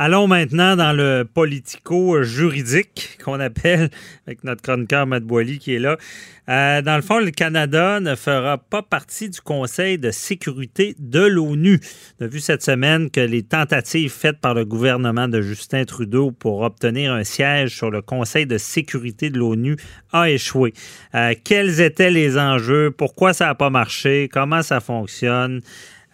Allons maintenant dans le politico-juridique qu'on appelle, avec notre chroniqueur Matt Boily qui est là. Euh, dans le fond, le Canada ne fera pas partie du Conseil de sécurité de l'ONU. On a vu cette semaine que les tentatives faites par le gouvernement de Justin Trudeau pour obtenir un siège sur le Conseil de sécurité de l'ONU a échoué. Euh, quels étaient les enjeux? Pourquoi ça n'a pas marché? Comment ça fonctionne?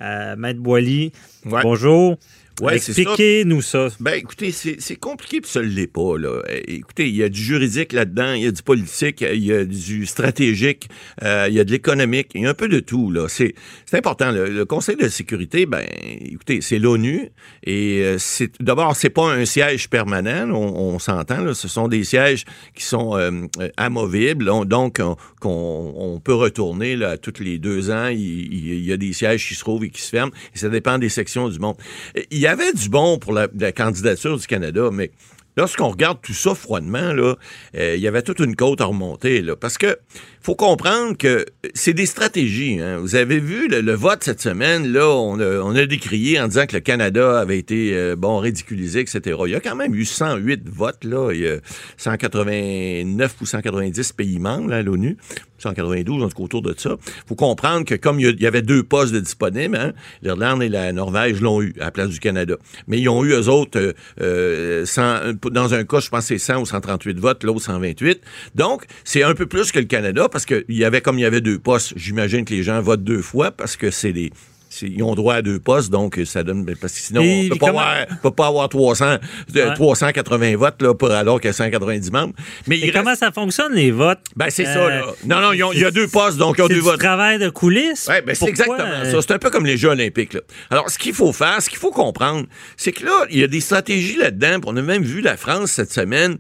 Euh, Maître Boily, Ouais. bonjour. Ouais, c'est ça. Expliquez-nous ça. Ben, écoutez, c'est compliqué, puis ça ne l'est pas. Là. Euh, Écoutez, il y a du juridique là-dedans, il y a du politique, il y a du stratégique, euh, il y a de l'économique, il y a un peu de tout. là. C'est important. Le, le Conseil de sécurité, ben, écoutez, c'est l'ONU, et euh, c'est d'abord, c'est pas un siège permanent, on, on s'entend. Ce sont des sièges qui sont euh, amovibles, on- donc on, qu'on- on peut retourner là, tous les deux ans. Il, il- il y a des sièges qui se trouvent et qui se ferment, et ça dépend des sections du monde. Il y avait du bon pour la, candidature du Canada, mais lorsqu'on regarde tout ça froidement, euh, il y avait toute une côte à remonter. Là, parce que faut comprendre que c'est des stratégies. hein. Vous avez vu le, vote cette semaine, là, on a, on a décrié en disant que le Canada avait été euh, bon ridiculisé, etc. Il y a quand même eu 108 votes, là. Il y a 189 ou 190 pays membres là, à l'ONU. 192, en tout cas autour de ça. faut comprendre que comme il y il avait deux postes de disponibles, hein, l'Irlande et la Norvège l'ont eu à la place du Canada. Mais ils ont eu, eux autres, euh, euh, 100 dans un cas, je pense c'est 100 ou 138 votes, l'autre 128. Donc, c'est un peu plus que le Canada parce qu'il y avait, comme il y avait deux postes, j'imagine que les gens votent deux fois parce que c'est des... c'est- Ils ont droit à deux postes, donc ça donne. Parce que sinon, Et on peut pas, comment- peut pas avoir 300, euh, Ouais. 380 votes là, pour, alors qu'il y a 190 membres. Mais comment ça fonctionne, les votes? Ben, c'est Euh, ça, là. Non, non, ont- il y a deux postes, donc ils ont C'est deux du votes. travail de coulisses? Ouais, ben c'est exactement euh, ça. C'est un peu comme les Jeux olympiques. Là. Alors, ce qu'il faut faire, ce qu'il faut comprendre, c'est que là, il y a des stratégies là-dedans. On a même vu la France cette semaine,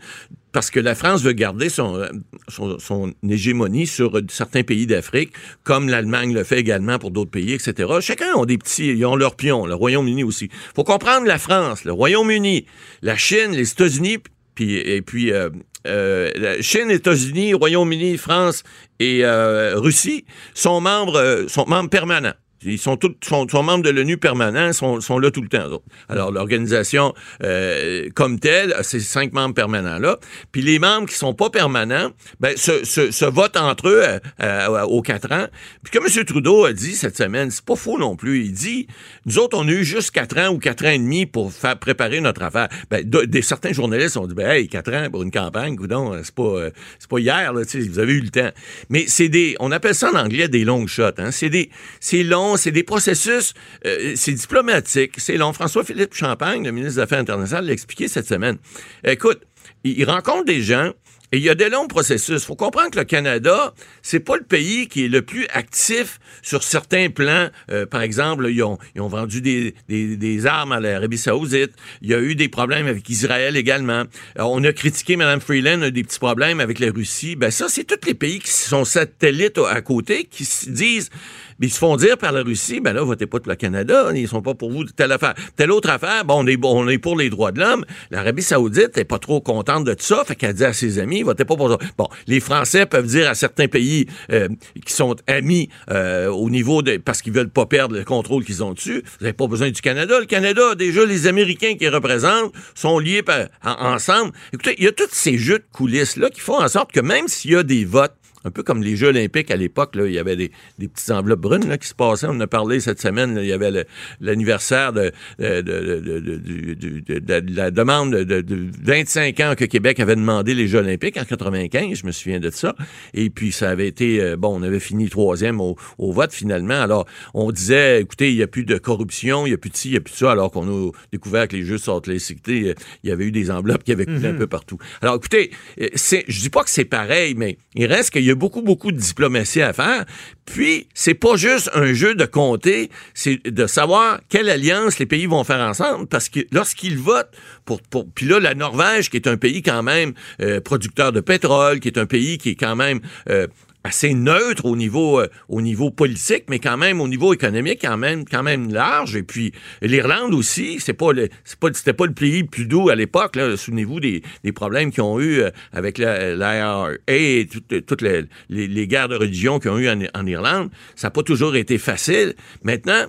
parce que la France veut garder son, euh, son, son hégémonie sur certains pays d'Afrique, comme l'Allemagne le fait également pour d'autres pays, etc. Chacun ont des petits, ils ont leurs pions. Le Royaume-Uni aussi. faut comprendre la France, le Royaume-Uni, la Chine, les États-Unis, puis, et puis... euh, euh, la Chine, États-Unis, Royaume-Uni, France et euh, Russie sont membres, euh, sont membres permanents. Ils sont tous sont, membres de l'ONU permanent, sont, sont là tout le temps. Alors l'organisation euh, comme telle, ces cinq membres permanents là, puis les membres qui sont pas permanents, ben se, votent entre eux euh, euh, aux quatre ans. Puis comme M. Trudeau a dit cette semaine, c'est pas faux non plus. Il dit, nous autres on a eu juste quatre ans ou quatre ans et demi pour faire préparer notre affaire. Ben, certains journalistes ont dit, ben hey, quatre ans pour une campagne, c'est pas pas hier là, vous avez eu le temps. Mais c'est des, on appelle ça en anglais des long shots. Hein. C'est des, c'est long, c'est des processus, euh, c'est diplomatique, c'est long. François-Philippe Champagne, le ministre des Affaires internationales, l'a expliqué cette semaine. Écoute, il, rencontre des gens. Et il y a des longs processus. Il faut comprendre que le Canada, c'est pas le pays qui est le plus actif sur certains plans. Euh, par exemple, ils ont, ils ont vendu des, des, des armes à l'Arabie Saoudite. Il y a eu des problèmes avec Israël également. Alors, on a critiqué Mme Freeland, a des petits problèmes avec la Russie. Ben ça, c'est tous les pays qui sont satellites à côté qui se disent mais ils se font dire par la Russie, ben là, votez pas pour le Canada, ils sont pas pour vous telle affaire. Telle autre affaire, bon, on est, on est pour les droits de l'homme. L'Arabie Saoudite est pas trop contente de ça, fait qu'elle dit à ses amis, votez pas pour ça. Bon, les Français peuvent dire à certains pays euh, qui sont amis euh, au niveau de, parce qu'ils veulent pas perdre le contrôle qu'ils ont dessus, vous n'avez pas besoin du Canada. Le Canada, déjà, les Américains qui représentent sont liés ensemble. Écoutez, il y a tous ces jeux de coulisses-là qui font en sorte que même s'il y a des votes, un peu comme les Jeux olympiques à l'époque, là, il y avait des, des petites enveloppes brunes là, qui se passaient. On en a parlé cette semaine. là, il y avait le- l'anniversaire de, de, de- de- de- du- du- de- de la demande de, de- de 25 ans que Québec avait demandé les Jeux olympiques en 95. Je me souviens de ça. Et puis, ça avait été... euh, Bon, on avait fini troisième au, au vote, finalement. Alors, on disait, écoutez, il n'y a plus de corruption, il n'y a plus de ci, il n'y a plus de ça, alors qu'on a découvert que les Jeux Salt Lake City, euh, il y avait eu des enveloppes qui avaient coulé un peu partout. Alors, écoutez, euh, c'est, je dis pas que c'est pareil, mais il reste qu'il y a beaucoup, beaucoup de diplomatie à faire. Puis, c'est pas juste un jeu de compter, c'est de savoir quelle alliance les pays vont faire ensemble, parce que lorsqu'ils votent pour, pour puis là, la Norvège, qui est un pays quand même euh, producteur de pétrole, qui est un pays qui est quand même euh, assez neutre au niveau euh, au niveau politique, mais quand même au niveau économique quand même quand même large. Et puis l'Irlande aussi, c'est pas le c'est pas c'était pas le pays plus doux à l'époque. Souvenez-vous des, des problèmes qu'ils ont eu euh, avec l'IRA et toutes, toutes les, les, les, guerres de religion qu'ils ont eu en, en Irlande. Ça n'a pas toujours été facile. Maintenant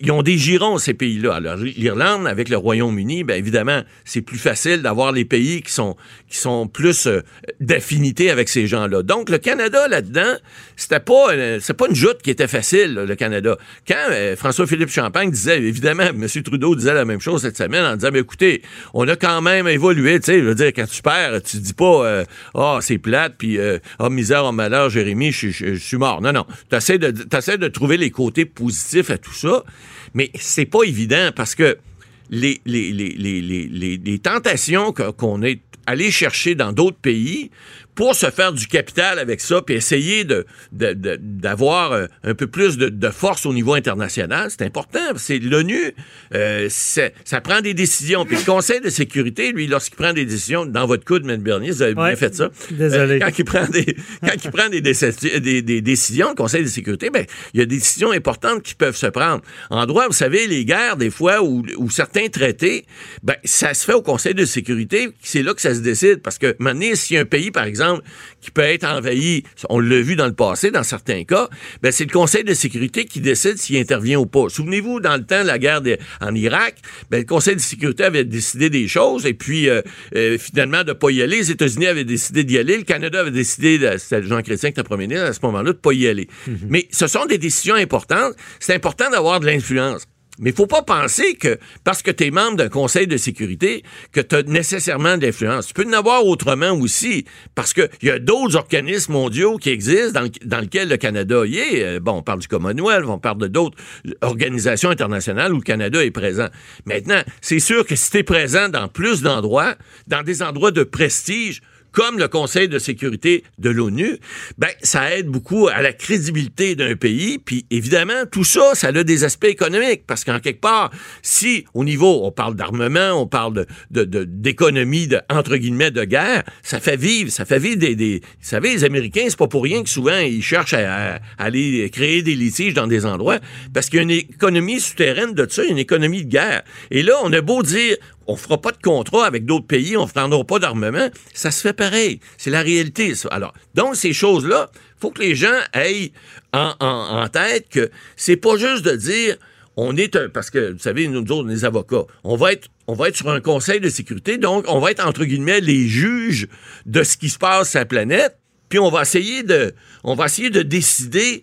ils ont des girons, ces pays-là. Alors, l'Irlande, avec le Royaume-Uni, bien évidemment, c'est plus facile d'avoir les pays qui sont, qui sont plus euh, d'affinité avec ces gens-là. Donc, le Canada, là-dedans, c'était pas, euh, c'est pas une joute qui était facile, le Canada. Quand euh, François-Philippe Champagne disait, évidemment, M. Trudeau disait la même chose cette semaine en disant, mais écoutez, on a quand même évolué, tu sais, je veux dire, quand tu perds, tu dis pas, ah, oh, c'est plate, puis, oh, misère, oh, malheur, Jérémy, je, suis mort. Non, non. Tu essaies de, de trouver les côtés positifs à tout ça. Mais c'est pas évident parce que les, les, tentations qu'on est allé chercher dans d'autres pays pour se faire du capital avec ça, puis essayer de, d'avoir euh, un peu plus de, force au niveau international, c'est important. C'est l'ONU, euh, ça prend des décisions. Puis le Conseil de sécurité, lui, lorsqu'il prend des décisions, dans votre coup de M. Bernier, vous avez bien fait ça. Désolé. Euh, quand il prend des, quand il prend des, des, décisions, le Conseil de sécurité, ben, il y a des décisions importantes qui peuvent se prendre. En droit, vous savez, les guerres, des fois, ou, certains traités, ben, ça se fait au Conseil de sécurité, c'est là que ça se décide. Parce que maintenant, si un pays, par exemple, qui peut être envahi, on l'a vu dans le passé, dans certains cas, ben c'est le Conseil de sécurité qui décide s'il intervient ou pas. Souvenez-vous, dans le temps de la guerre en Irak, ben, le Conseil de sécurité avait décidé des choses et puis euh, euh, finalement de ne pas y aller. Les États-Unis avaient décidé d'y aller. Le Canada avait décidé, c'était Jean Chrétien qui était premier ministre à ce moment-là, de ne pas y aller. Mm-hmm. Mais ce sont des décisions importantes. C'est important d'avoir de l'influence. Mais il faut pas penser que parce que tu es membre d'un conseil de sécurité que tu as nécessairement de l'influence. Tu peux en avoir autrement aussi parce qu'il y a d'autres organismes mondiaux qui existent dans, dans lesquels le Canada y est. Euh, bon, on parle du Commonwealth, on parle de d'autres organisations internationales où le Canada est présent. Maintenant, c'est sûr que si tu es présent dans plus d'endroits, dans des endroits de prestige, comme le Conseil de sécurité de l'ONU, ben ça aide beaucoup à la crédibilité d'un pays. Puis évidemment, tout ça, ça a des aspects économiques parce qu'en quelque part, si au niveau, on parle d'armement, on parle de, d'économie de, entre guillemets de guerre, ça fait vivre, ça fait vivre des, des vous savez, les Américains, c'est pas pour rien que souvent ils cherchent à, aller créer des litiges dans des endroits parce qu'il y a une économie souterraine de ça, une économie de guerre. Et là, on a beau dire, on fera pas de contrat avec d'autres pays, on ne prendra pas d'armement, ça se fait pareil. C'est la réalité, ça. Alors, donc, ces choses-là, faut que les gens aient en, tête que c'est pas juste de dire on est parce que vous savez, nous autres, les avocats, on va être, on va être sur un conseil de sécurité, donc on va être entre guillemets les juges de ce qui se passe sur la planète, puis on va essayer de décider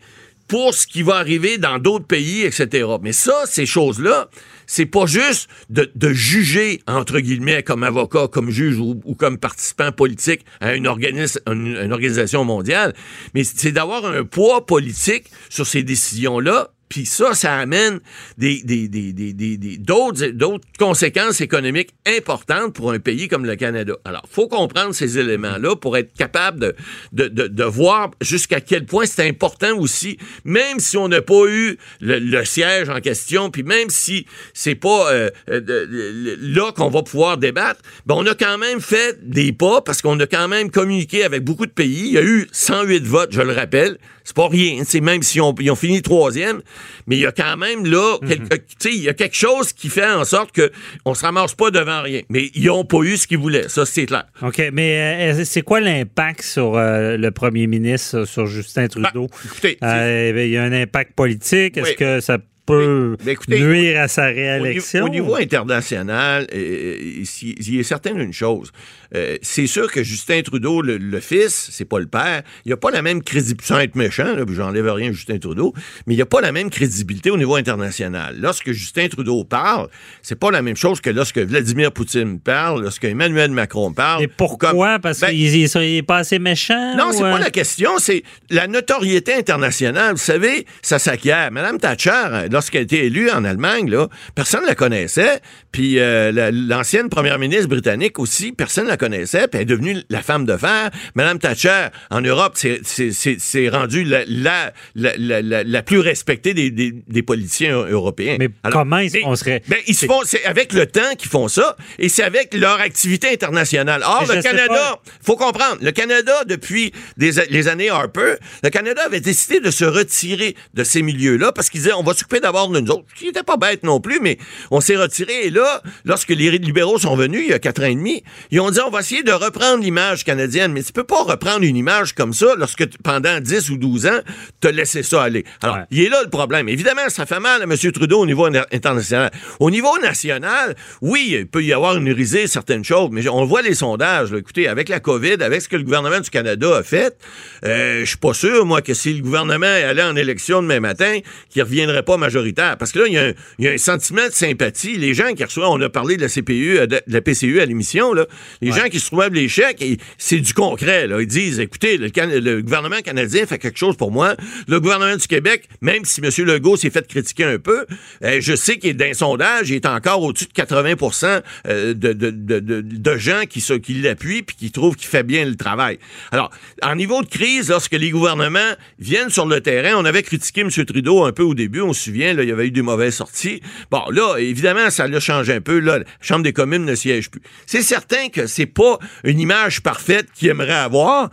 pour ce qui va arriver dans d'autres pays, etc. Mais ça, ces choses-là, c'est pas juste de, juger, entre guillemets, comme avocat, comme juge ou, comme participant politique à une, organisation mondiale, mais c'est d'avoir un poids politique sur ces décisions-là puis ça, ça amène des, des, des, des d'autres, d'autres conséquences économiques importantes pour un pays comme le Canada. Alors, faut comprendre ces éléments-là pour être capable de, de, de, de voir jusqu'à quel point c'est important aussi, même si on n'a pas eu le, siège en question, puis même si c'est pas euh, euh, là qu'on va pouvoir débattre, ben on a quand même fait des pas parce qu'on a quand même communiqué avec beaucoup de pays. Il y a eu 108 votes, je le rappelle. C'est pas rien. C'est même si on, ils ont fini troisième, mais il y a quand même là, mhm. il y a quelque chose qui fait en sorte que on se ramasse pas devant rien. Mais ils ont pas eu ce qu'ils voulaient. Ça, c'est clair. OK. Mais euh, c'est quoi l'impact sur euh, le premier ministre, sur Justin ben, Trudeau? écoutez, euh, il y a un impact politique. Est-ce que ça peut nuire à sa réélection? Au, niveau international, il y a certain une chose. Euh, c'est sûr que Justin Trudeau, le, fils, c'est pas le père, il a pas la même crédibilité, sans être méchant, j'enlève rien à Justin Trudeau, mais il a pas la même crédibilité au niveau international. Lorsque Justin Trudeau parle, c'est pas la même chose que lorsque Vladimir Poutine parle, lorsque Emmanuel Macron parle. Et pourquoi? Parce ben, qu'il est pas assez méchant? Non, c'est pas la question, c'est la notoriété internationale. Vous savez, ça s'acquiert. Madame Thatcher, lorsqu'elle a été élue en Allemagne, là, personne ne la connaissait. Puis euh, la- l'ancienne première ministre britannique aussi, personne ne la connaissait. Puis elle est devenue la femme de fer. Madame Thatcher, en Europe, c'est- c'est c'est- c'est rendu la, la, la, la- la- la plus respectée des, des, des politiciens européens. Mais comment mais- qu'on serait- ben, ils se font, c'est avec le temps qu'ils font ça, et c'est avec leur activité internationale. Or, Mais le Canada, pas. faut comprendre, le Canada, depuis des, les années Harper, le Canada avait décidé de se retirer de ces milieux-là parce qu'ils disaient, on va s'occuper d'abord de nous autres, ce qui n'était pas bête non plus, mais on s'est retiré. Et là, lorsque les libéraux sont venus, il y a quatre ans et demi, ils ont dit, on va essayer de reprendre l'image canadienne. Mais tu peux pas reprendre une image comme ça lorsque pendant 10 ou 12 ans, tu as laissé ça aller. Alors, Ouais. il est là le problème. Évidemment, ça fait mal à M. Trudeau au niveau inter- international. Au niveau national, oui, il peut y avoir une risée certaines choses, mais on voit les sondages. là. Écoutez, avec la COVID, avec ce que le gouvernement du Canada a fait, euh, je suis pas sûr, moi, que si le gouvernement allait en élection demain matin, qu'il reviendrait pas majoritaire. Parce que là, il y, a un- il y a un sentiment de sympathie. Les gens qui reçoivent, on a parlé de la CPU, euh, de la PCU à l'émission, là, les gens qui se trouvent les chèques, c'est du concret. Là. Ils disent, écoutez, le, gouvernement canadien fait quelque chose pour moi. Le gouvernement du Québec, même si M. Legault s'est fait critiquer un peu, euh, je sais qu'il est dans un sondage, il est encore au-dessus de 80 euh, de, de, de, de, de gens qui l'appuient puis qui trouvent qu'il fait bien le travail. Alors, en niveau de crise, lorsque les gouvernements viennent sur le terrain, on avait critiqué M. Trudeau un peu au début, on se souvient, là, il y avait eu des mauvaises sorties. Bon, là, évidemment, ça l'a changé un peu. Là, la Chambre des communes ne siège plus. C'est certain que c'est pas une image parfaite qu'il aimerait avoir.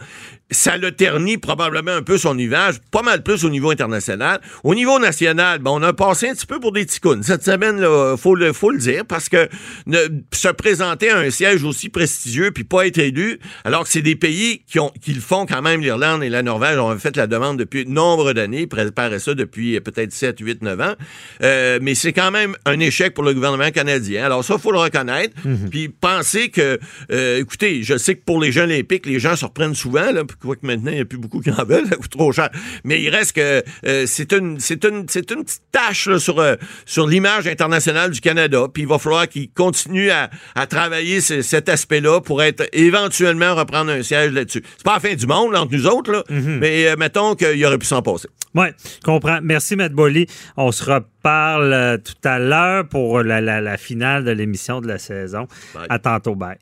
Ça l'a terni probablement un peu son image, pas mal plus au niveau international. Au niveau national, ben, on a passé un petit peu pour des ticounes. Cette semaine, là, faut le, faut le dire, parce que ne, se présenter à un siège aussi prestigieux puis pas être élu, alors que c'est des pays qui, ont, qui le font quand même, l'Irlande et la Norvège ont fait la demande depuis nombre d'années, préparaient ça depuis euh, peut-être 7, 8, 9 ans. Euh, mais c'est quand même un échec pour le gouvernement canadien. Alors ça, faut le reconnaître. Puis penser que, euh, écoutez, je sais que pour les Jeux olympiques, les gens se reprennent souvent, là, quoique maintenant, il n'y a plus beaucoup qui en veulent, ça coûte trop cher. Mais il reste que euh, c'est une, c'est une, c'est une petite tâche là, sur, euh, sur l'image internationale du Canada. Puis il va falloir qu'il continue à, à travailler ce- cet aspect-là pour être éventuellement reprendre un siège là-dessus. C'est pas la fin du monde là, entre nous autres, là, mais euh, mettons qu'il aurait pu s'en passer. Oui, comprends. Merci, Matt Bolly. On se reparle euh, tout à l'heure pour la, la- la finale de l'émission de la saison. Bye. À tantôt. Bye.